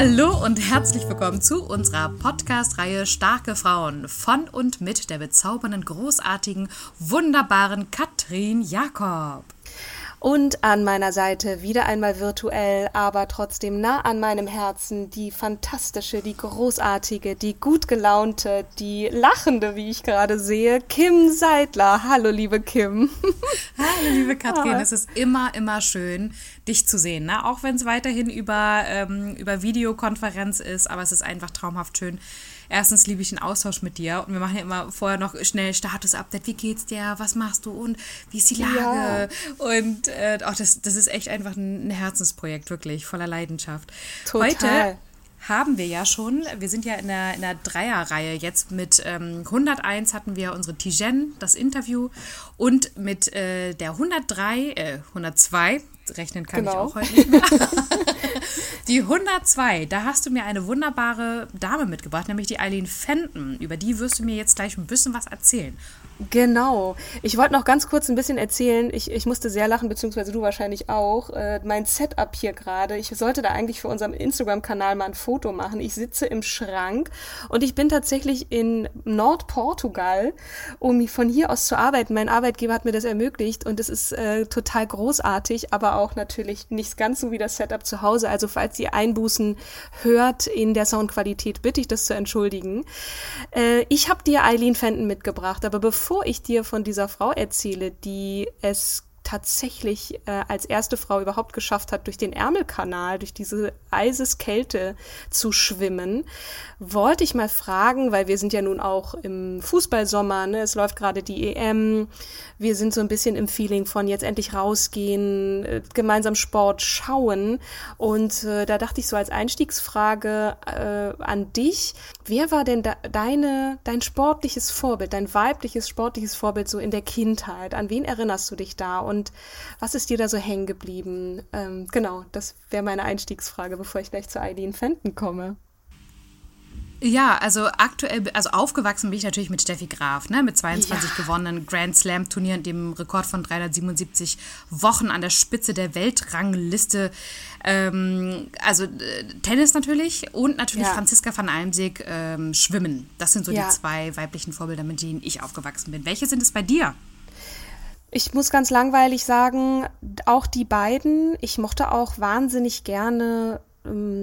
Hallo und herzlich willkommen zu unserer Podcast-Reihe Starke Frauen von und mit der bezaubernden, großartigen, wunderbaren Katrin Jakob. Und an meiner Seite wieder einmal virtuell, aber trotzdem nah an meinem Herzen die fantastische, die großartige, die gut gelaunte, die lachende, wie ich gerade sehe, Kim Seidler. Hallo, liebe Kim. Hallo, liebe Katrin. Ah. Es ist immer, immer schön, dich zu sehen. Ne? Auch wenn es weiterhin über, ähm, über Videokonferenz ist, aber es ist einfach traumhaft schön erstens liebe ich den Austausch mit dir und wir machen ja immer vorher noch schnell Status-Update. Wie geht's dir? Was machst du? Und wie ist die Lage? Ja. Und äh, auch das, das ist echt einfach ein Herzensprojekt, wirklich, voller Leidenschaft. Total. Heute haben wir ja schon. Wir sind ja in der, in der Dreierreihe jetzt mit ähm, 101 hatten wir unsere Tijen, das Interview und mit äh, der 103, äh, 102, rechnen kann genau. ich auch heute nicht mehr. die 102, da hast du mir eine wunderbare Dame mitgebracht, nämlich die Eileen Fenton. Über die wirst du mir jetzt gleich ein bisschen was erzählen. Genau. Ich wollte noch ganz kurz ein bisschen erzählen. Ich, ich musste sehr lachen, beziehungsweise du wahrscheinlich auch. Äh, mein Setup hier gerade. Ich sollte da eigentlich für unseren Instagram-Kanal mal ein Foto machen. Ich sitze im Schrank und ich bin tatsächlich in Nordportugal, um von hier aus zu arbeiten. Mein Arbeitgeber hat mir das ermöglicht und es ist äh, total großartig, aber auch natürlich nicht ganz so wie das Setup zu Hause. Also falls ihr Einbußen hört in der Soundqualität, bitte ich das zu entschuldigen. Äh, ich habe dir Eileen Fenton mitgebracht, aber bevor ich dir von dieser Frau erzähle, die es tatsächlich äh, als erste Frau überhaupt geschafft hat, durch den Ärmelkanal, durch diese Eiseskälte zu schwimmen, wollte ich mal fragen, weil wir sind ja nun auch im Fußballsommer, ne? es läuft gerade die EM, wir sind so ein bisschen im Feeling von jetzt endlich rausgehen, äh, gemeinsam Sport schauen und äh, da dachte ich so als Einstiegsfrage äh, an dich, wer war denn da, deine, dein sportliches Vorbild, dein weibliches sportliches Vorbild so in der Kindheit? An wen erinnerst du dich da und und was ist dir da so hängen geblieben? Ähm, genau, das wäre meine Einstiegsfrage, bevor ich gleich zu Eileen Fenton komme. Ja, also aktuell, also aufgewachsen bin ich natürlich mit Steffi Graf, ne, mit 22 ja. gewonnenen Grand Slam Turnieren, dem Rekord von 377 Wochen an der Spitze der Weltrangliste. Ähm, also äh, Tennis natürlich und natürlich ja. Franziska van Almsig ähm, Schwimmen. Das sind so ja. die zwei weiblichen Vorbilder, mit denen ich aufgewachsen bin. Welche sind es bei dir? Ich muss ganz langweilig sagen, auch die beiden, ich mochte auch wahnsinnig gerne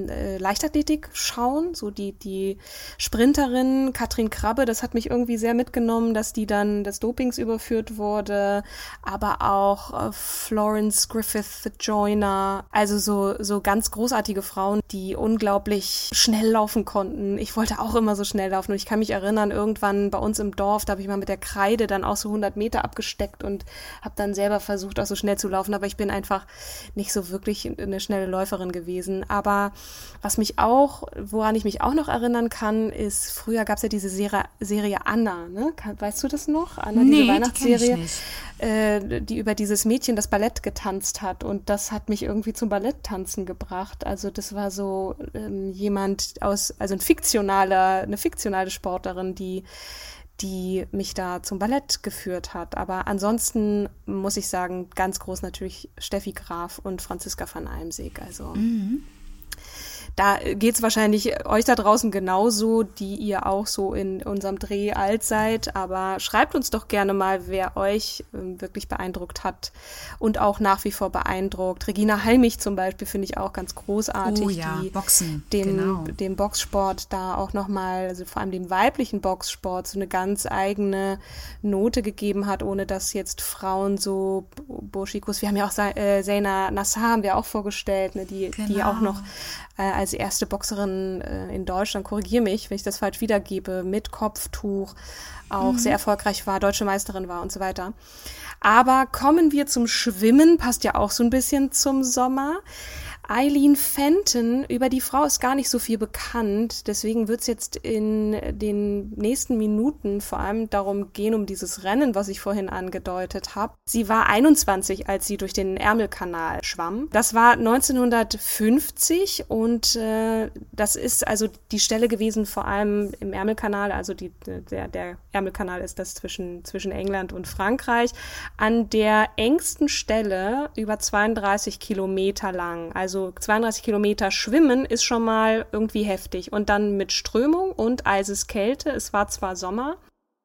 äh, Leichtathletik schauen, so die, die Sprinterin Katrin Krabbe, das hat mich irgendwie sehr mitgenommen, dass die dann des Dopings überführt wurde, aber auch äh, Florence Griffith Joyner, also so, so ganz großartige Frauen, die unglaublich schnell laufen konnten. Ich wollte auch immer so schnell laufen und ich kann mich erinnern, irgendwann bei uns im Dorf, da habe ich mal mit der Kreide dann auch so 100 Meter abgesteckt und habe dann selber versucht, auch so schnell zu laufen, aber ich bin einfach nicht so wirklich eine schnelle Läuferin gewesen, aber aber was mich auch, woran ich mich auch noch erinnern kann, ist, früher gab es ja diese Serie, Serie Anna, ne? Weißt du das noch? Anna, nee, diese Weihnachtsserie, die, äh, die über dieses Mädchen das Ballett getanzt hat. Und das hat mich irgendwie zum Balletttanzen gebracht. Also das war so ähm, jemand aus, also ein fiktionaler, eine fiktionale Sportlerin, die die mich da zum Ballett geführt hat. Aber ansonsten muss ich sagen, ganz groß natürlich Steffi Graf und Franziska van Almsig. Also mhm Da geht's wahrscheinlich euch da draußen genauso, die ihr auch so in unserem Dreh alt seid. Aber schreibt uns doch gerne mal, wer euch ähm, wirklich beeindruckt hat und auch nach wie vor beeindruckt. Regina Heimich zum Beispiel finde ich auch ganz großartig. Oh ja, die Boxen. Den, genau. den Boxsport da auch nochmal, also vor allem den weiblichen Boxsport, so eine ganz eigene Note gegeben hat, ohne dass jetzt Frauen so Burschikos, wir haben ja auch äh, Zaina Nassar haben wir auch vorgestellt, ne, die, genau. die auch noch äh, als erste Boxerin äh, in Deutschland, korrigiere mich, wenn ich das falsch wiedergebe, mit Kopftuch auch mhm. sehr erfolgreich war, deutsche Meisterin war und so weiter. Aber kommen wir zum Schwimmen, passt ja auch so ein bisschen zum Sommer. Eileen Fenton, über die Frau ist gar nicht so viel bekannt. Deswegen wird es jetzt in den nächsten Minuten vor allem darum gehen, um dieses Rennen, was ich vorhin angedeutet habe. Sie war 21, als sie durch den Ärmelkanal schwamm. Das war 1950 und äh, das ist also die Stelle gewesen, vor allem im Ärmelkanal, also die, der, der Ärmelkanal ist das zwischen, zwischen England und Frankreich, an der engsten Stelle über 32 Kilometer lang. Also also 32 Kilometer schwimmen ist schon mal irgendwie heftig. Und dann mit Strömung und Eiseskälte. Es war zwar Sommer,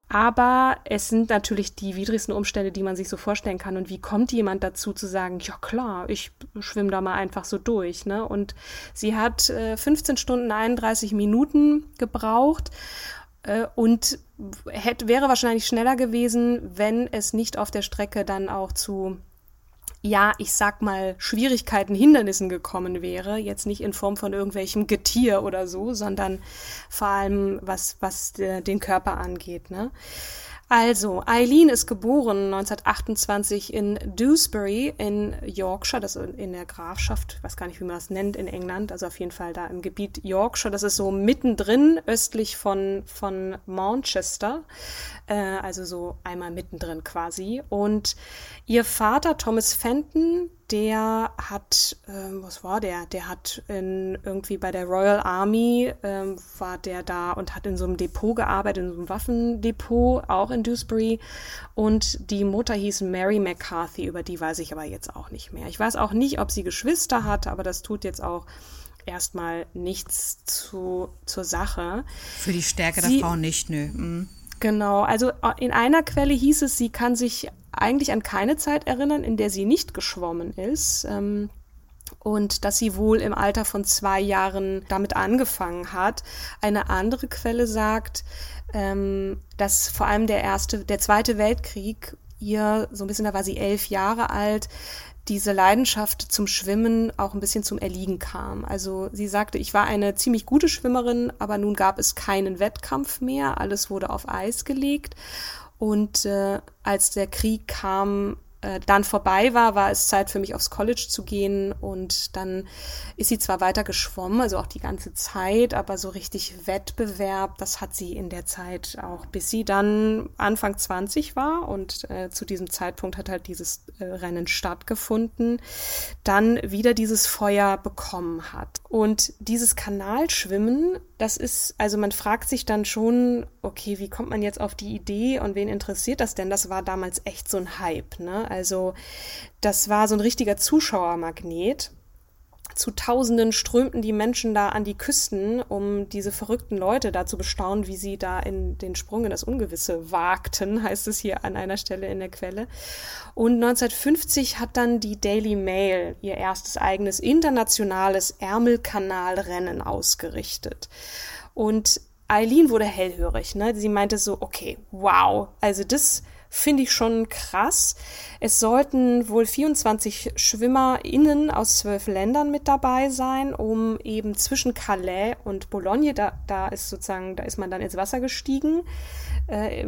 aber es sind natürlich die widrigsten Umstände, die man sich so vorstellen kann. Und wie kommt jemand dazu zu sagen, ja klar, ich schwimme da mal einfach so durch. Ne? Und sie hat äh, 15 Stunden 31 Minuten gebraucht äh, und hätte, wäre wahrscheinlich schneller gewesen, wenn es nicht auf der Strecke dann auch zu ja, ich sag mal, Schwierigkeiten, Hindernissen gekommen wäre, jetzt nicht in Form von irgendwelchem Getier oder so, sondern vor allem was, was den Körper angeht. Ne? Also, Eileen ist geboren 1928 in Dewsbury in Yorkshire, das in der Grafschaft, weiß gar nicht, wie man das nennt in England, also auf jeden Fall da im Gebiet Yorkshire, das ist so mittendrin östlich von, von Manchester, äh, also so einmal mittendrin quasi. Und ihr Vater Thomas Fenton, der hat, ähm, was war der? Der hat in, irgendwie bei der Royal Army, ähm, war der da und hat in so einem Depot gearbeitet, in so einem Waffendepot, auch in Dewsbury. Und die Mutter hieß Mary McCarthy, über die weiß ich aber jetzt auch nicht mehr. Ich weiß auch nicht, ob sie Geschwister hat, aber das tut jetzt auch erstmal nichts zu, zur Sache. Für die Stärke sie, der Frau nicht, nö. Mhm. Genau, also äh, in einer Quelle hieß es, sie kann sich eigentlich an keine Zeit erinnern, in der sie nicht geschwommen ist. Ähm, und dass sie wohl im Alter von zwei Jahren damit angefangen hat. Eine andere Quelle sagt, ähm, dass vor allem der erste, der zweite Weltkrieg ihr, so ein bisschen, da war sie elf Jahre alt, diese Leidenschaft zum Schwimmen auch ein bisschen zum Erliegen kam. Also sie sagte, ich war eine ziemlich gute Schwimmerin, aber nun gab es keinen Wettkampf mehr, alles wurde auf Eis gelegt und äh, als der Krieg kam, äh, dann vorbei war, war es Zeit für mich aufs College zu gehen und dann ist sie zwar weiter geschwommen, also auch die ganze Zeit, aber so richtig Wettbewerb, das hat sie in der Zeit auch, bis sie dann Anfang 20 war und äh, zu diesem Zeitpunkt hat halt dieses äh, Rennen stattgefunden, dann wieder dieses Feuer bekommen hat. Und dieses Kanalschwimmen, das ist, also man fragt sich dann schon, okay, wie kommt man jetzt auf die Idee und wen interessiert das denn? Das war damals echt so ein Hype, ne? Also das war so ein richtiger Zuschauermagnet. Zu Tausenden strömten die Menschen da an die Küsten, um diese verrückten Leute da zu bestaunen, wie sie da in den Sprung in das Ungewisse wagten, heißt es hier an einer Stelle in der Quelle. Und 1950 hat dann die Daily Mail ihr erstes eigenes internationales Ärmelkanalrennen ausgerichtet. Und Eileen wurde hellhörig, ne? Sie meinte so, okay, wow, also das finde ich schon krass. Es sollten wohl 24 SchwimmerInnen aus zwölf Ländern mit dabei sein, um eben zwischen Calais und Boulogne, da, da ist sozusagen, da ist man dann ins Wasser gestiegen, äh,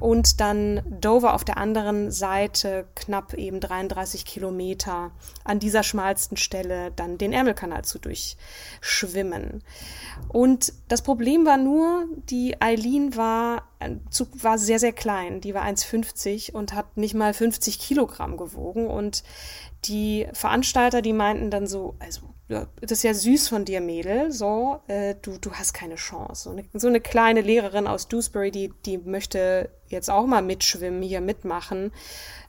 und dann Dover auf der anderen Seite knapp eben 33 Kilometer an dieser schmalsten Stelle dann den Ärmelkanal zu durchschwimmen. Und das Problem war nur, die Eileen war, war sehr, sehr klein. Die war 1,50 und hat nicht mal 50 Kilogramm gewogen. Und die Veranstalter, die meinten dann so, also das ist ja süß von dir, Mädel, so, äh, du, du hast keine Chance. So eine, so eine kleine Lehrerin aus Dewsbury, die, die möchte jetzt auch mal mitschwimmen, hier mitmachen.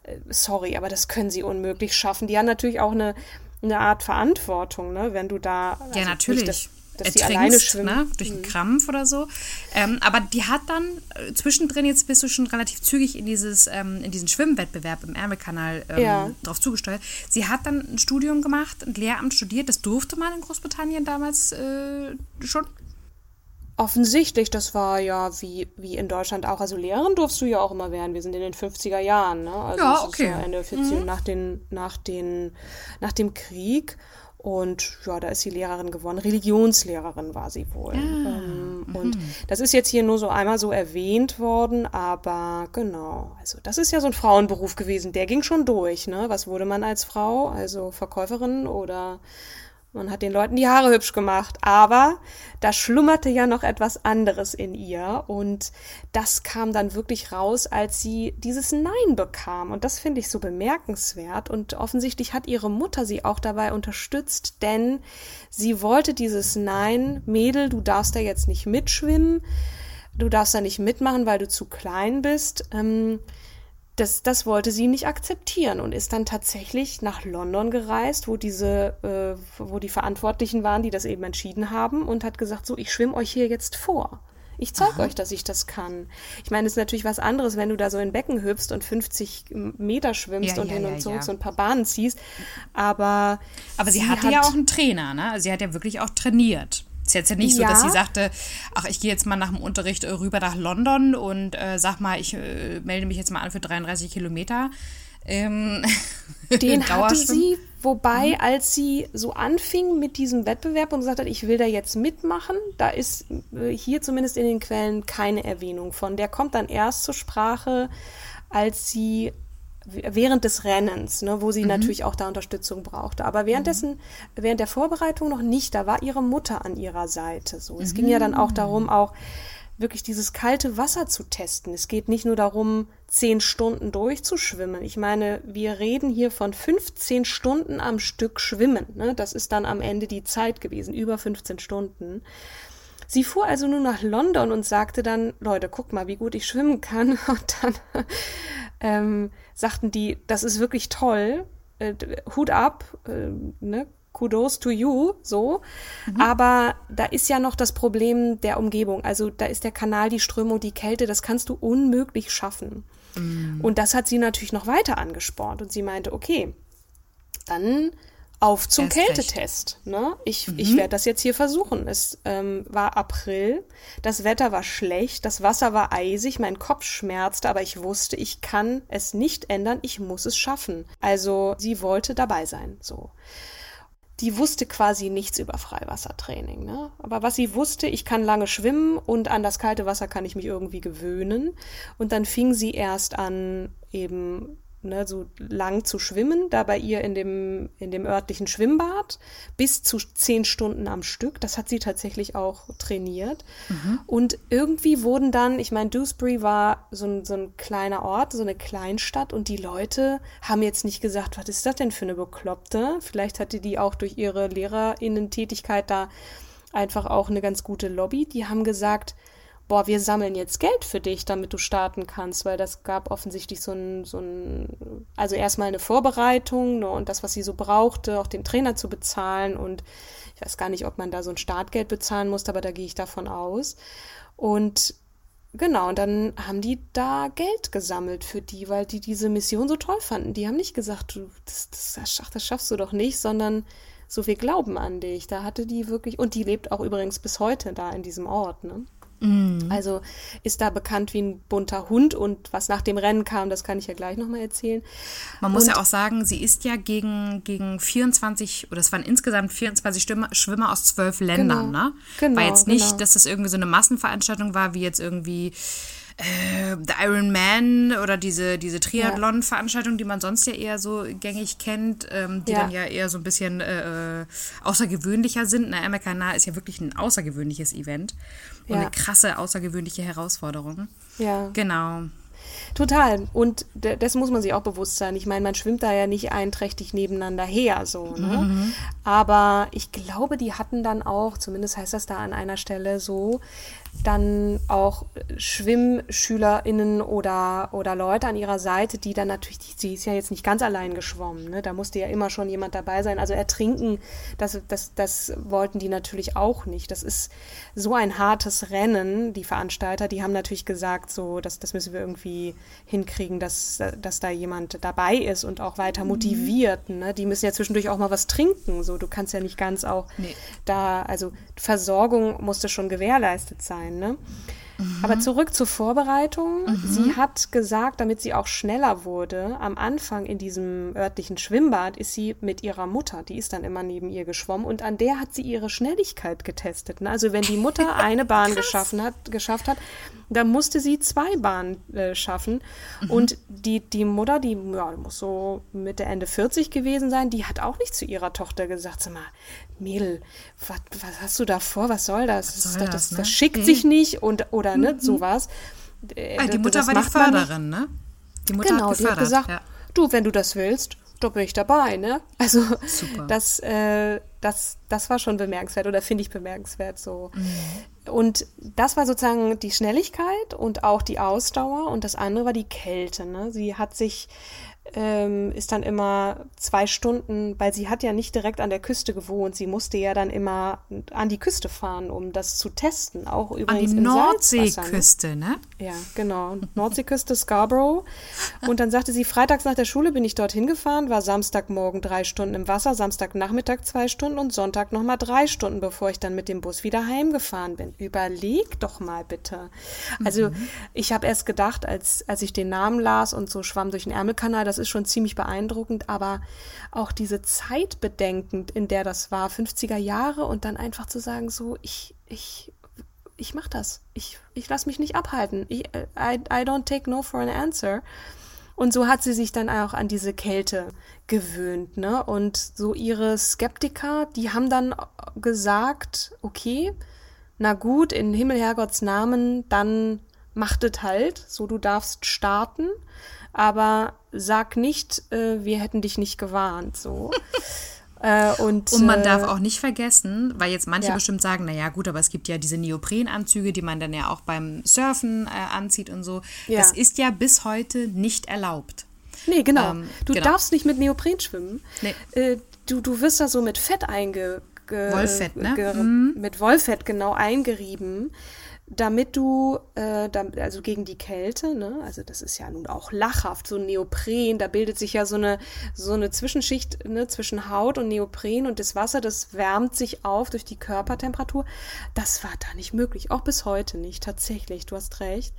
Äh, sorry, aber das können sie unmöglich schaffen. Die haben natürlich auch eine, eine Art Verantwortung, ne? wenn du da. Also ja, natürlich. Nicht, dass, die alleine schwimmt. Ne? Durch einen mhm. Krampf oder so. Ähm, aber die hat dann äh, zwischendrin, jetzt bist du schon relativ zügig in, dieses, ähm, in diesen Schwimmwettbewerb im Ärmelkanal ähm, ja. drauf zugesteuert. Sie hat dann ein Studium gemacht, ein Lehramt studiert. Das durfte man in Großbritannien damals äh, schon. Offensichtlich, das war ja wie, wie in Deutschland auch. Also Lehrerin durfst du ja auch immer werden. Wir sind in den 50er Jahren, ne? Also ja, okay. Ende 40 mhm. nach, den, nach, den, nach dem Krieg. Und ja, da ist sie Lehrerin geworden. Religionslehrerin war sie wohl. Ja. Ähm, mhm. Und das ist jetzt hier nur so einmal so erwähnt worden, aber genau. Also das ist ja so ein Frauenberuf gewesen. Der ging schon durch, ne? Was wurde man als Frau? Also Verkäuferin oder man hat den Leuten die Haare hübsch gemacht, aber da schlummerte ja noch etwas anderes in ihr und das kam dann wirklich raus, als sie dieses Nein bekam und das finde ich so bemerkenswert und offensichtlich hat ihre Mutter sie auch dabei unterstützt, denn sie wollte dieses Nein, Mädel, du darfst da jetzt nicht mitschwimmen, du darfst da nicht mitmachen, weil du zu klein bist. Ähm, das, das wollte sie nicht akzeptieren und ist dann tatsächlich nach London gereist, wo diese, äh, wo die Verantwortlichen waren, die das eben entschieden haben und hat gesagt, so, ich schwimme euch hier jetzt vor. Ich zeige euch, dass ich das kann. Ich meine, es ist natürlich was anderes, wenn du da so in Becken hüpfst und 50 Meter schwimmst ja, und ja, hin ja, und zurück so ein paar Bahnen ziehst. Aber, aber sie, sie hatte hat, ja auch einen Trainer, ne? Also sie hat ja wirklich auch trainiert. Es ist jetzt ja nicht so, dass sie sagte, ach, ich gehe jetzt mal nach dem Unterricht äh, rüber nach London und äh, sag mal, ich äh, melde mich jetzt mal an für 33 Kilometer. Ähm, Den hatte sie, wobei, mhm. als sie so anfing mit diesem Wettbewerb und gesagt hat, ich will da jetzt mitmachen, da ist äh, hier zumindest in den Quellen keine Erwähnung von. Der kommt dann erst zur Sprache, als sie während des Rennens, ne, wo sie mhm. natürlich auch da Unterstützung brauchte. Aber währenddessen, mhm. während der Vorbereitung noch nicht, da war ihre Mutter an ihrer Seite. So, es mhm. ging ja dann auch darum, auch wirklich dieses kalte Wasser zu testen. Es geht nicht nur darum, zehn Stunden durchzuschwimmen. Ich meine, wir reden hier von 15 Stunden am Stück schwimmen. Ne? Das ist dann am Ende die Zeit gewesen, über 15 Stunden. Sie fuhr also nur nach London und sagte dann, Leute, guck mal, wie gut ich schwimmen kann. Und dann ähm, sagten die, das ist wirklich toll, äh, Hut ab, äh, ne? Kudos to you, so. Mhm. Aber da ist ja noch das Problem der Umgebung. Also da ist der Kanal, die Strömung, die Kälte, das kannst du unmöglich schaffen. Mhm. Und das hat sie natürlich noch weiter angespornt. Und sie meinte, okay, dann auf zum Erst Kältetest. Ne? Ich, mhm. ich werde das jetzt hier versuchen. Es ähm, war April, das Wetter war schlecht, das Wasser war eisig, mein Kopf schmerzte, aber ich wusste, ich kann es nicht ändern, ich muss es schaffen. Also sie wollte dabei sein. So. Die wusste quasi nichts über Freiwassertraining. Ne? Aber was sie wusste, ich kann lange schwimmen und an das kalte Wasser kann ich mich irgendwie gewöhnen. Und dann fing sie erst an, eben ne, so lang zu schwimmen, da bei ihr in dem, in dem örtlichen Schwimmbad, bis zu zehn Stunden am Stück. Das hat sie tatsächlich auch trainiert. Mhm. Und irgendwie wurden dann, ich meine, Dewsbury war so ein, so ein kleiner Ort, so eine Kleinstadt und die Leute haben jetzt nicht gesagt, was ist das denn für eine Bekloppte? Vielleicht hatte die auch durch ihre Lehrerinnen-Tätigkeit da einfach auch eine ganz gute Lobby. Die haben gesagt, boah, wir sammeln jetzt Geld für dich, damit du starten kannst, weil das gab offensichtlich so ein, so ein also erstmal eine Vorbereitung ne, und das, was sie so brauchte, auch den Trainer zu bezahlen und ich weiß gar nicht, ob man da so ein Startgeld bezahlen musste, aber da gehe ich davon aus. Und genau, und dann haben die da Geld gesammelt für die, weil die diese Mission so toll fanden. Die haben nicht gesagt, du, das, das, das schaffst du doch nicht, sondern so wir glauben an dich. Da hatte die wirklich, und die lebt auch übrigens bis heute da in diesem Ort, ne? Mhm. Also ist da bekannt wie ein bunter Hund und was nach dem Rennen kam, das kann ich ja gleich nochmal erzählen. Man muss und, ja auch sagen, sie ist ja gegen, gegen 24, oder es waren insgesamt 24 Stimme, Schwimmer aus zwölf Ländern, genau, ne? Genau, war jetzt nicht, genau. dass das irgendwie so eine Massenveranstaltung war, wie jetzt irgendwie äh, The Iron Man oder diese, diese Triathlon-Veranstaltung, die man sonst ja eher so gängig kennt, ähm, die ja. dann ja eher so ein bisschen äh, äh außergewöhnlicher sind. Na, MKNA ist ja wirklich ein außergewöhnliches Event und ja. eine krasse, außergewöhnliche Herausforderung. Ja. Genau. Total. Und das muss man sich auch bewusst sein. Ich meine, man schwimmt da ja nicht einträchtig nebeneinander her, so. Ne? Mhm. Aber ich glaube, die hatten dann auch, zumindest heißt das da an einer Stelle so, dann auch SchwimmschülerInnen oder, oder Leute an ihrer Seite, die dann natürlich, die, sie ist ja jetzt nicht ganz allein geschwommen, ne? da musste ja immer schon jemand dabei sein. Also ertrinken, das, das, das wollten die natürlich auch nicht. Das ist so ein hartes Rennen, die Veranstalter, die haben natürlich gesagt, so, das, das müssen wir irgendwie hinkriegen, dass, dass da jemand dabei ist und auch weiter mhm. motiviert. Ne? Die müssen ja zwischendurch auch mal was trinken. So, du kannst ja nicht ganz auch nee. da, also Versorgung musste schon gewährleistet sein. Ne? Mhm. Aber zurück zur Vorbereitung. Mhm. Sie hat gesagt, damit sie auch schneller wurde, am Anfang in diesem örtlichen Schwimmbad ist sie mit ihrer Mutter, die ist dann immer neben ihr geschwommen und an der hat sie ihre Schnelligkeit getestet. Ne? Also wenn die Mutter eine Bahn geschaffen hat, geschafft hat, da musste sie zwei Bahnen äh, schaffen. Mhm. Und die, die Mutter, die ja, muss so Mitte, Ende 40 gewesen sein, die hat auch nicht zu ihrer Tochter gesagt, sag mal, Mädel, was, was hast du da vor? Was soll das? Was soll das, das, ne? das, schickt mhm. sich nicht und oder ne, mhm. sowas. Äh, ah, die Mutter war die Förderin, ne? Die Mutter genau, hat gefördert, die hat gesagt, ja. du, wenn du das willst, da bin ich dabei, ne? Also Super. das, äh, das, das war schon bemerkenswert oder finde ich bemerkenswert so. Mhm. Und das war sozusagen die Schnelligkeit und auch die Ausdauer und das andere war die Kälte. Ne? Sie hat sich ähm, ist dann immer zwei Stunden, weil sie hat ja nicht direkt an der Küste gewohnt. Sie musste ja dann immer an die Küste fahren, um das zu testen. Auch übrigens an die Nordseeküste, ne? Ja, genau. Nordseeküste Scarborough. Und dann sagte sie, freitags nach der Schule bin ich dorthin gefahren, war Samstagmorgen drei Stunden im Wasser, Samstagnachmittag zwei Stunden und Sonntag nochmal drei Stunden, bevor ich dann mit dem Bus wieder heimgefahren bin. Überleg doch mal bitte. Also mhm. ich habe erst gedacht, als, als ich den Namen las und so schwamm durch den Ärmelkanal, das ist schon ziemlich beeindruckend, aber auch diese Zeit bedenkend, in der das war, 50er Jahre und dann einfach zu sagen, so, ich, ich, ich mach das. Ich, ich lasse mich nicht abhalten. Ich, I, I don't take no for an answer. Und so hat sie sich dann auch an diese Kälte gewöhnt, ne? Und so ihre Skeptiker, die haben dann gesagt, okay, na gut, in Himmel, Herrgotts Namen, dann machtet halt, so du darfst starten aber sag nicht, äh, wir hätten dich nicht gewarnt, so. äh, und, und man äh, darf auch nicht vergessen, weil jetzt manche ja. bestimmt sagen, naja gut, aber es gibt ja diese Neoprenanzüge, die man dann ja auch beim Surfen äh, anzieht und so. Ja. Das ist ja bis heute nicht erlaubt. Nee, genau. Ähm, du genau. darfst nicht mit Neopren schwimmen. Nee. Äh, du, du wirst da so mit Fett einge... Wollfett, ne? Mhm. Mit Wollfett genau eingerieben damit du, äh, also gegen die Kälte, ne, also das ist ja nun auch lachhaft, so Neopren, da bildet sich ja so eine, so eine Zwischenschicht ne, zwischen Haut und Neopren und das Wasser, das wärmt sich auf durch die Körpertemperatur. Das war da nicht möglich, auch bis heute nicht, tatsächlich, du hast recht.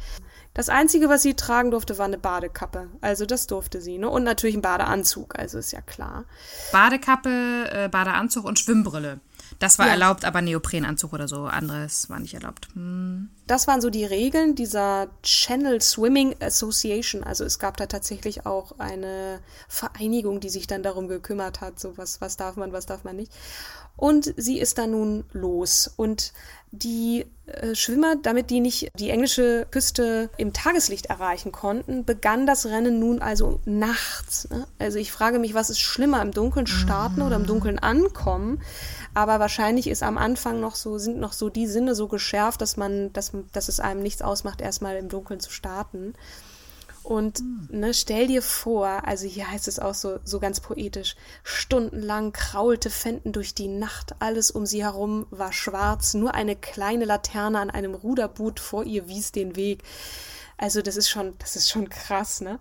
Das Einzige, was sie tragen durfte, war eine Badekappe. Also das durfte sie, ne? Und natürlich ein Badeanzug, also ist ja klar. Badekappe, äh, Badeanzug und Schwimmbrille. Das war ja. erlaubt, aber Neoprenanzug oder so, anderes war nicht erlaubt. Hm. Das waren so die Regeln dieser Channel Swimming Association. Also es gab da tatsächlich auch eine Vereinigung, die sich dann darum gekümmert hat, so was, was darf man, was darf man nicht. Und sie ist dann nun los. Und die äh, Schwimmer, damit die nicht die englische Küste im Tageslicht erreichen konnten, begann das Rennen nun also nachts. Ne? Also ich frage mich, was ist schlimmer, im Dunkeln starten oder im Dunkeln ankommen? aber wahrscheinlich ist am Anfang noch so, sind noch so die Sinne so geschärft, dass man, dass, dass es einem nichts ausmacht, erstmal im Dunkeln zu starten. Und hm. ne, stell dir vor, also hier heißt es auch so, so ganz poetisch, stundenlang kraulte Fenton durch die Nacht, alles um sie herum war schwarz, nur eine kleine Laterne an einem Ruderboot vor ihr wies den Weg. Also das ist schon, das ist schon krass, ne?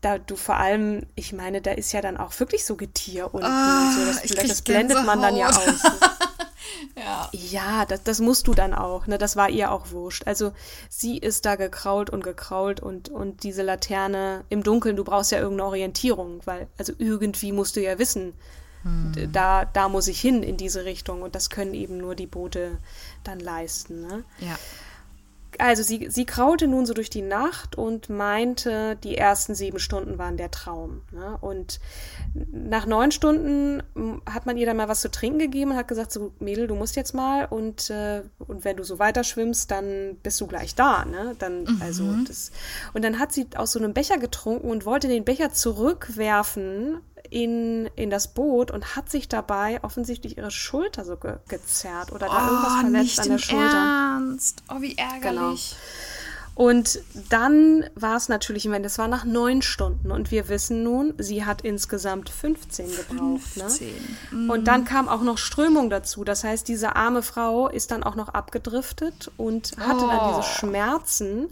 Da du vor allem, ich meine, da ist ja dann auch wirklich so Getier unten ah, und so. Das, das blendet man dann ja aus. Ne? ja, ja das, das musst du dann auch, ne? Das war ihr auch wurscht. Also sie ist da gekrault und gekrault und, und diese Laterne im Dunkeln, du brauchst ja irgendeine Orientierung, weil, also irgendwie musst du ja wissen, hm. da, da muss ich hin in diese Richtung und das können eben nur die Boote dann leisten, ne? Ja also sie, sie kraulte nun so durch die Nacht und meinte, die ersten sieben Stunden waren der Traum. Ne? Und nach neun Stunden hm, hat man ihr dann mal was zu trinken gegeben und hat gesagt, so Mädel, du musst jetzt mal und, äh, und wenn du so weiter schwimmst, dann bist du gleich da. Ne? Dann, mhm. also das, und dann hat sie aus so einem Becher getrunken und wollte den Becher zurückwerfen in, in das Boot und hat sich dabei offensichtlich ihre Schulter so ge gezerrt oder da oh, irgendwas verletzt an der Schulter. Ernst. Oh, wie ärgerlich. Genau. Und dann war es natürlich, ich meine, das war nach neun Stunden und wir wissen nun, sie hat insgesamt 15 gebraucht. 15. Ne? Und dann kam auch noch Strömung dazu. Das heißt, diese arme Frau ist dann auch noch abgedriftet und hatte oh. dann diese oh. Schmerzen.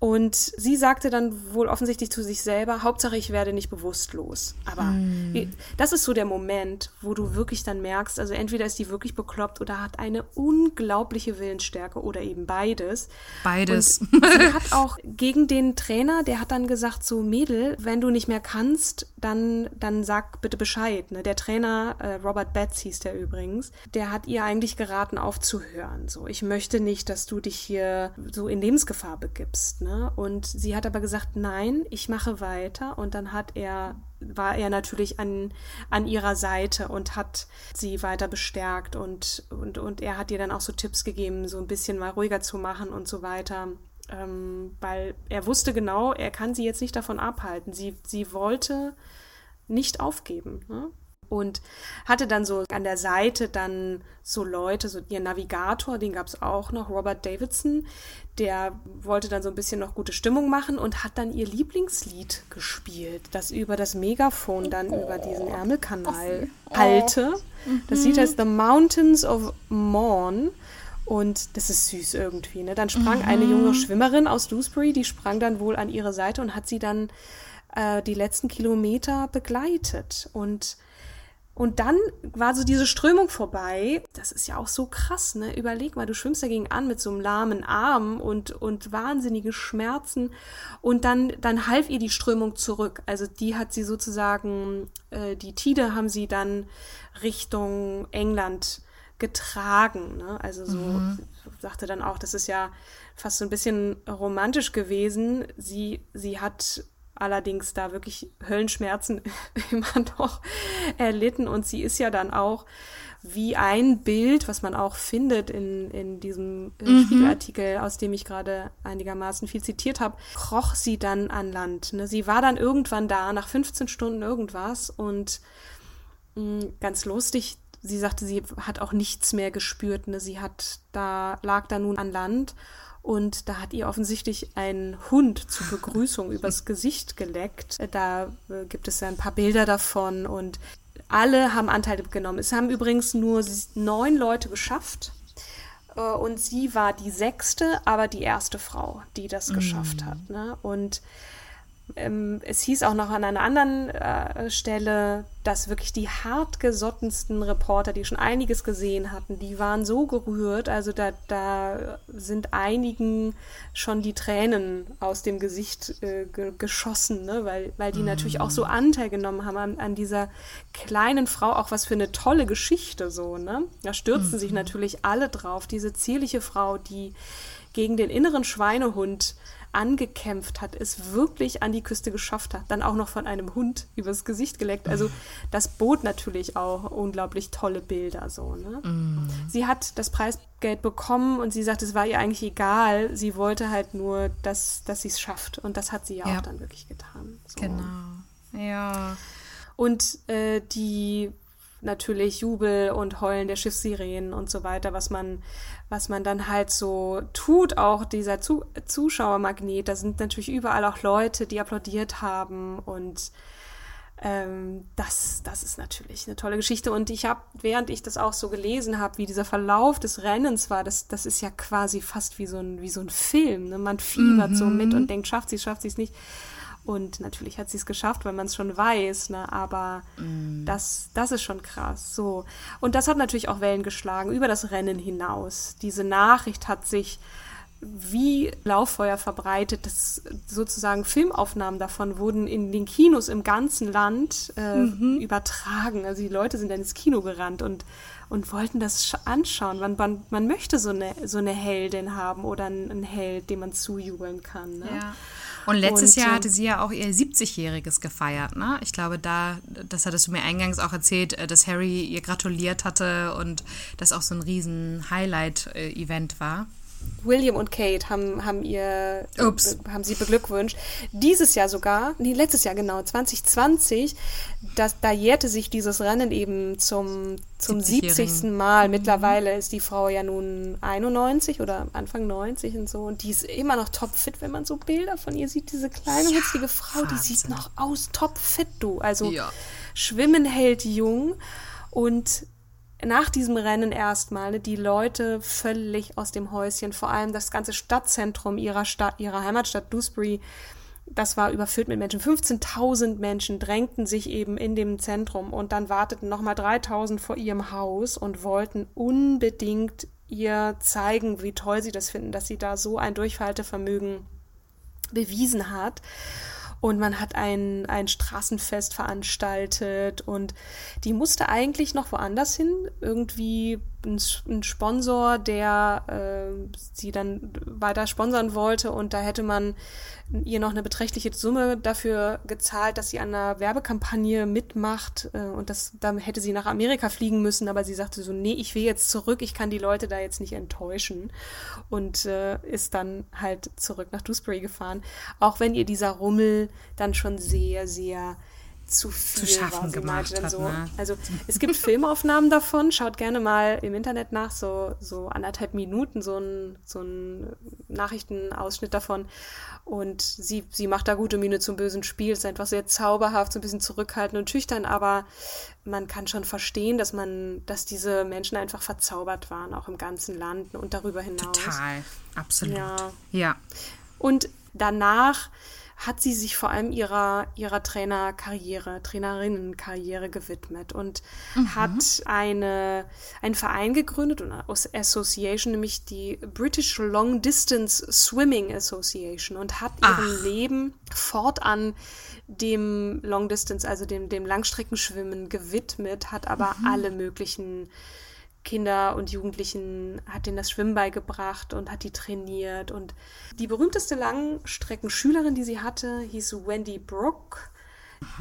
Und sie sagte dann wohl offensichtlich zu sich selber, Hauptsache ich werde nicht bewusstlos. Aber mm. das ist so der Moment, wo du wirklich dann merkst, also entweder ist die wirklich bekloppt oder hat eine unglaubliche Willensstärke oder eben beides. Beides. Und sie hat auch gegen den Trainer, der hat dann gesagt, so Mädel, wenn du nicht mehr kannst, dann, dann sag bitte Bescheid. Ne? Der Trainer, äh, Robert Betts hieß der übrigens, der hat ihr eigentlich geraten aufzuhören. So, ich möchte nicht, dass du dich hier so in Lebensgefahr begibst. Ne? Ne? Und sie hat aber gesagt, nein, ich mache weiter. Und dann hat er, war er natürlich an, an ihrer Seite und hat sie weiter bestärkt und, und, und er hat ihr dann auch so Tipps gegeben, so ein bisschen mal ruhiger zu machen und so weiter. Ähm, weil er wusste genau, er kann sie jetzt nicht davon abhalten. Sie, sie wollte nicht aufgeben. Ne? Und hatte dann so an der Seite dann so Leute, so ihr Navigator, den gab es auch noch, Robert Davidson, der wollte dann so ein bisschen noch gute Stimmung machen und hat dann ihr Lieblingslied gespielt, das über das Megafon dann oh. über diesen Ärmelkanal oh. halte. Das Lied heißt The Mountains of Morn. Und das ist süß irgendwie. Ne? Dann sprang mhm. eine junge Schwimmerin aus Dewsbury, die sprang dann wohl an ihre Seite und hat sie dann äh, die letzten Kilometer begleitet. Und und dann war so diese Strömung vorbei. Das ist ja auch so krass, ne? Überleg mal, du schwimmst dagegen an mit so einem lahmen Arm und, und wahnsinnige Schmerzen. Und dann, dann half ihr die Strömung zurück. Also die hat sie sozusagen, äh, die Tide haben sie dann Richtung England getragen. Ne? Also so mhm. sagte dann auch, das ist ja fast so ein bisschen romantisch gewesen. Sie, sie hat allerdings da wirklich Höllenschmerzen immer noch erlitten und sie ist ja dann auch wie ein Bild, was man auch findet in, in diesem mhm. Spiegelartikel, aus dem ich gerade einigermaßen viel zitiert habe, kroch sie dann an Land. Ne? Sie war dann irgendwann da, nach 15 Stunden irgendwas und mh, mm, ganz lustig, sie sagte, sie hat auch nichts mehr gespürt. Ne? Sie hat da, lag da nun an Land und da hat ihr offensichtlich ein Hund zur Begrüßung übers Gesicht geleckt. Da äh, gibt es ja ein paar Bilder davon und alle haben Anteil genommen. Es haben übrigens nur neun Leute geschafft. Äh, und sie war die sechste, aber die erste Frau, die das geschafft mm. hat. Ne? Und ähm, es hieß auch noch an einer anderen äh, Stelle, dass wirklich die hartgesottensten Reporter, die schon einiges gesehen hatten, die waren so gerührt, also da, da sind einigen schon die Tränen aus dem Gesicht äh, ge geschossen, ne? weil, weil die mm. natürlich auch so mm. Anteil genommen haben an, an, dieser kleinen Frau, auch was für eine tolle Geschichte so. Ne? Da stürzten mm. sich natürlich alle drauf, diese zierliche Frau, die gegen den inneren Schweinehund angekämpft hat, es wirklich an die Küste geschafft hat, dann auch noch von einem Hund übers Gesicht geleckt. Also das bot natürlich auch unglaublich tolle Bilder so. Ne? Mm. Sie hat das Preisgeld bekommen und sie sagt, es war ihr eigentlich egal. Sie wollte halt nur, dass, dass sie es schafft. Und das hat sie ja, ja. auch dann wirklich getan. So. Genau. Ja. Und äh, die natürlich Jubel und Heulen der Schiffssirenen und so weiter, was man, was man dann halt so tut, auch dieser Zu Zuschauermagnet. Da sind natürlich überall auch Leute, die applaudiert haben und ähm, das, das ist natürlich eine tolle Geschichte. Und ich habe, während ich das auch so gelesen habe, wie dieser Verlauf des Rennens war, das, das ist ja quasi fast wie so ein, wie so ein Film. Ne? Man fiebert mhm. so mit und denkt, schafft sie es, schafft sie es nicht. Und natürlich hat sie es geschafft, weil man es schon weiß, ne? aber mm. das, das ist schon krass. So. Und das hat natürlich auch Wellen geschlagen über das Rennen hinaus. Diese Nachricht hat sich wie Lauffeuer verbreitet, dass sozusagen Filmaufnahmen davon wurden in den Kinos im ganzen Land äh, mhm. übertragen. Also die Leute sind dann ins Kino gerannt und, und wollten das anschauen. Man, man, man möchte so eine, so eine Heldin haben oder einen, Held, dem man zujubeln kann. Ne? Ja. Und letztes und, Jahr hatte sie ja auch ihr 70-jähriges gefeiert, ne? Ich glaube, da, das hattest du mir eingangs auch erzählt, äh, dass Harry ihr gratuliert hatte und das auch so ein riesen Highlight-Event war. William und Kate haben, haben ihr, Ups. haben sie beglückwünscht. Dieses Jahr sogar, nee, letztes Jahr genau, 2020, das, da jährte sich dieses Rennen eben zum, zum 70. Mal. Mittlerweile ist die Frau ja nun 91 oder Anfang 90 und so. Und die ist immer noch topfit, wenn man so Bilder von ihr sieht. Diese kleine, Ja, witzige Frau, die sieht Wahnsinn. noch aus topfit, du. Also Ja. Schwimmen hält jung und nach diesem Rennen erstmal ne, die Leute völlig aus dem Häuschen, vor allem das ganze Stadtzentrum ihrer Stadt, ihrer Heimatstadt Dewsbury, das war überfüllt mit Menschen. 15.000 Menschen drängten sich eben in dem Zentrum und dann warteten nochmal 3.000 vor ihrem Haus und wollten unbedingt ihr zeigen, wie toll sie das finden, dass sie da so ein Durchhaltevermögen bewiesen hat. Und man hat ein, ein Straßenfest veranstaltet und die musste eigentlich noch woanders hin. Irgendwie ein, Sponsor, der äh, sie dann weiter sponsern wollte und da hätte man ihr noch eine beträchtliche Summe dafür gezahlt, dass sie an einer Werbekampagne mitmacht äh, und das, dann hätte sie nach Amerika fliegen müssen, aber sie sagte so, nee, ich will jetzt zurück, ich kann die Leute da jetzt nicht enttäuschen und äh, ist dann halt zurück nach Dewsbury gefahren, auch wenn ihr dieser Rummel dann schon sehr, sehr zu viel schaffen war. Sie gemacht hat, so, ne? also es gibt Filmaufnahmen davon, schaut gerne mal im Internet nach, so, so anderthalb Minuten, so ein, so ein Nachrichtenausschnitt davon. Und sie, sie macht da gute Miene zum bösen Spiel, ist einfach sehr zauberhaft, so ein bisschen zurückhaltend und schüchtern, aber man kann schon verstehen, dass man, dass diese Menschen einfach verzaubert waren, auch im ganzen Land und darüber hinaus. Total, absolut. Ja. ja. Und danach hat sie sich vor allem ihrer, ihrer Trainerkarriere, Trainerinnenkarriere gewidmet und hat eine, einen Verein gegründet, eine Aus- Association, nämlich die British Long Distance Swimming Association und hat ihrem Leben fortan dem Long Distance, also dem, dem Langstreckenschwimmen gewidmet, hat aber alle möglichen Kinder und Jugendlichen hat denen das Schwimmen beigebracht und hat die trainiert. Und die berühmteste Langstreckenschülerin, die sie hatte, hieß Wendy Brooke,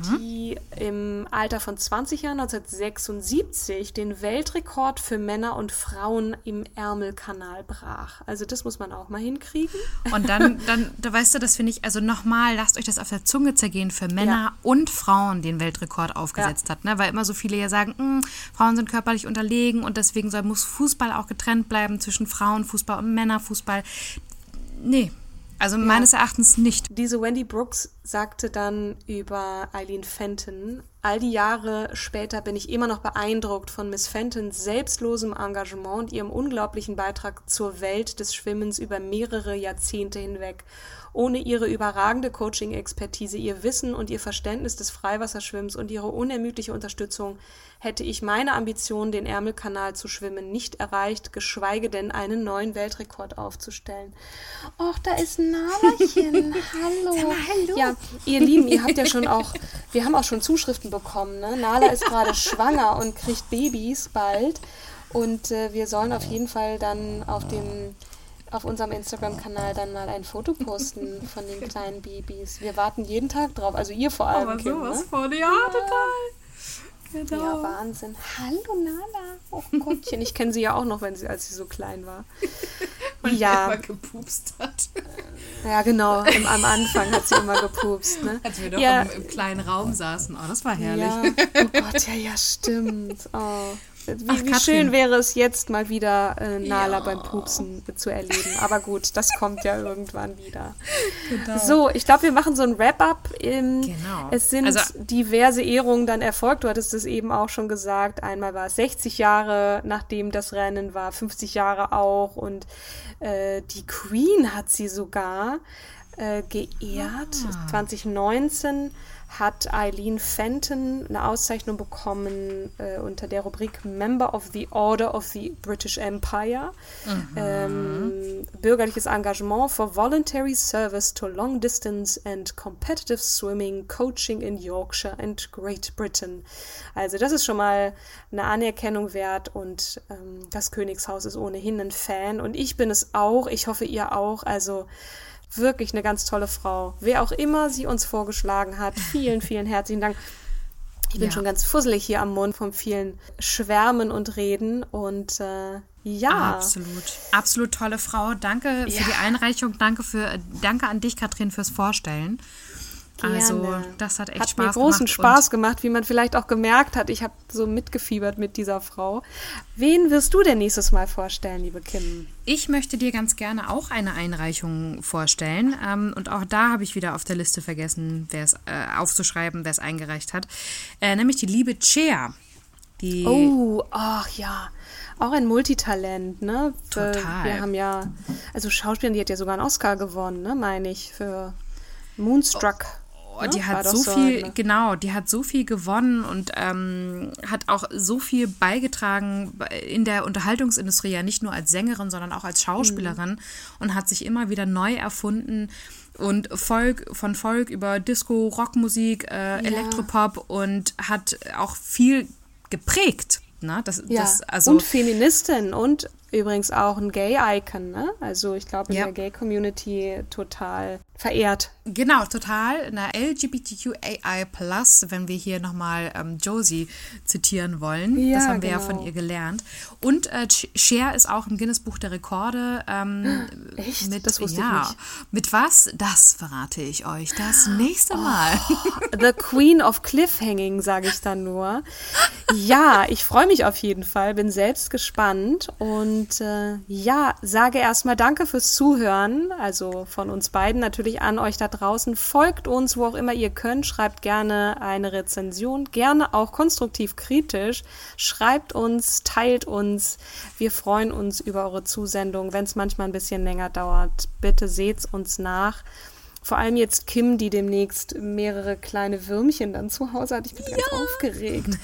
die im Alter von 20 Jahren 1976 den Weltrekord für Männer und Frauen im Ärmelkanal brach. Also das muss man auch mal hinkriegen. Und dann, dann, da weißt du, das finde ich, also nochmal, lasst euch das auf der Zunge zergehen für Männer und Frauen den Weltrekord aufgesetzt hat, ne? Weil immer so viele ja sagen, "Mm, Frauen sind körperlich unterlegen und deswegen soll, muss Fußball auch getrennt bleiben zwischen Frauenfußball und Männerfußball. Nee, also meines Erachtens nicht. Diese Wendy Brooks sagte dann über Eileen Fenton, all die Jahre später bin ich immer noch beeindruckt von Miss Fentons selbstlosem Engagement und ihrem unglaublichen Beitrag zur Welt des Schwimmens über mehrere Jahrzehnte hinweg. Ohne ihre überragende Coaching-Expertise, ihr Wissen und ihr Verständnis des Freiwasserschwimmens und ihre unermüdliche Unterstützung hätte ich meine Ambition, den Ärmelkanal zu schwimmen, nicht erreicht, geschweige denn einen neuen Weltrekord aufzustellen. Och, da ist ein Nalachen. hallo. hallo. Ja, ihr Lieben, ihr habt ja schon auch, wir haben auch schon Zuschriften bekommen. Ne? Nala ist gerade schwanger und kriegt Babys bald. Und äh, wir sollen auf jeden Fall dann auf dem auf unserem Instagram-Kanal dann mal ein Foto posten von den kleinen Babys. Wir warten jeden Tag drauf, also ihr vor allem. Kim, ne? von, ja, total. Genau. Ja, Wahnsinn. Hallo Nala. Oh Gottchen, ich kenne sie ja auch noch, wenn sie, als sie so klein war. Und Ja. gepupst hat. Ja, genau. Am, am Anfang hat sie immer gepupst. Ne? Als wir doch ja, im, im kleinen Raum saßen. Oh, das war herrlich. Ja, oh Gott, ja, ja, stimmt. Oh. Wie, Ach, wie schön wäre es jetzt mal wieder äh, Nala Ja. beim Pupsen zu erleben. Aber gut, das kommt ja irgendwann wieder. Genau. So, ich glaube, wir machen so ein Wrap-up. Genau. Es sind Also- diverse Ehrungen dann erfolgt. Du hattest es eben auch schon gesagt. Einmal war es 60 Jahre, nachdem das Rennen war, 50 Jahre auch. Und äh, die Queen hat sie sogar äh, geehrt. Ah. 2019 hat Eileen Fenton eine Auszeichnung bekommen äh, unter der Rubrik Member of the Order of the British Empire. Ähm, bürgerliches Engagement for voluntary service to long distance and competitive swimming coaching in Yorkshire and Great Britain. Also das ist schon mal eine Anerkennung wert und ähm, das Königshaus ist ohnehin ein Fan und ich bin es auch. Ich hoffe ihr auch. Also wirklich eine ganz tolle Frau. Wer auch immer sie uns vorgeschlagen hat, vielen, vielen herzlichen Dank. Ich bin Ja. schon ganz fusselig hier am Mund vom vielen Schwärmen und Reden und äh, Ja. Absolut. Absolut tolle Frau. Danke für Ja. die Einreichung. Danke, für, danke an dich, Katrin, fürs Vorstellen. Also, das hat echt hat Spaß mir großen gemacht. Spaß gemacht, wie man vielleicht auch gemerkt hat. Ich habe so mitgefiebert mit dieser Frau. Wen wirst du denn nächstes Mal vorstellen, liebe Kim? Ich möchte dir ganz gerne auch eine Einreichung vorstellen. Ähm, und auch da habe ich wieder auf der Liste vergessen, wer es äh, aufzuschreiben, wer es eingereicht hat. Äh, nämlich die liebe Cher. Die Oh, ach ja. Auch ein Multitalent, ne? Für- Total. Wir haben ja, also Schauspielerin, die hat ja sogar einen Oscar gewonnen, ne, meine ich, für Moonstruck. Oh, ne? die hat doch so viel, ne? genau, die hat so viel gewonnen und ähm, hat auch so viel beigetragen in der Unterhaltungsindustrie, ja nicht nur als Sängerin, sondern auch als Schauspielerin Mhm. und hat sich immer wieder neu erfunden und Folk, von Folk über Disco, Rockmusik, äh, Elektropop und hat auch viel geprägt. Ne? Das, Ja, das, also, und Feministin und übrigens auch ein Gay-Icon, ne? Also ich glaube in Ja. der Gay-Community total verehrt. Genau, total. Eine LGBTQAI+, wenn wir hier nochmal ähm, Josie zitieren wollen. Ja, das haben wir ja genau. von ihr gelernt. Und äh, Ch- Cher ist auch im Guinness-Buch der Rekorde. Ähm, Echt? Mit, Das wusste ich ja, nicht. Mit was? Das verrate ich euch das nächste Mal. The Queen of Cliffhanging, sage ich dann nur. Ja, ich freue mich auf jeden Fall, bin selbst gespannt und äh, ja, sage erstmal Danke fürs Zuhören, also von uns beiden natürlich an euch da draußen. Folgt uns, wo auch immer ihr könnt, schreibt gerne eine Rezension, gerne auch konstruktiv kritisch, schreibt uns, teilt uns. Wir freuen uns über eure Zusendung, wenn es manchmal ein bisschen länger dauert. Bitte seht's uns nach. Vor allem jetzt Kim, die demnächst mehrere kleine Würmchen dann zu Hause hat. Ich bin ganz aufgeregt.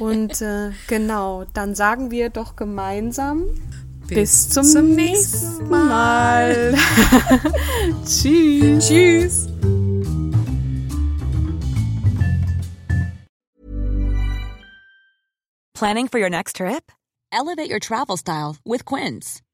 Und äh, genau, dann sagen wir doch gemeinsam bis, zum, zum nächsten Mal. Tschüss. Tschüss. Planning for your next trip? Elevate your travel style with Quince.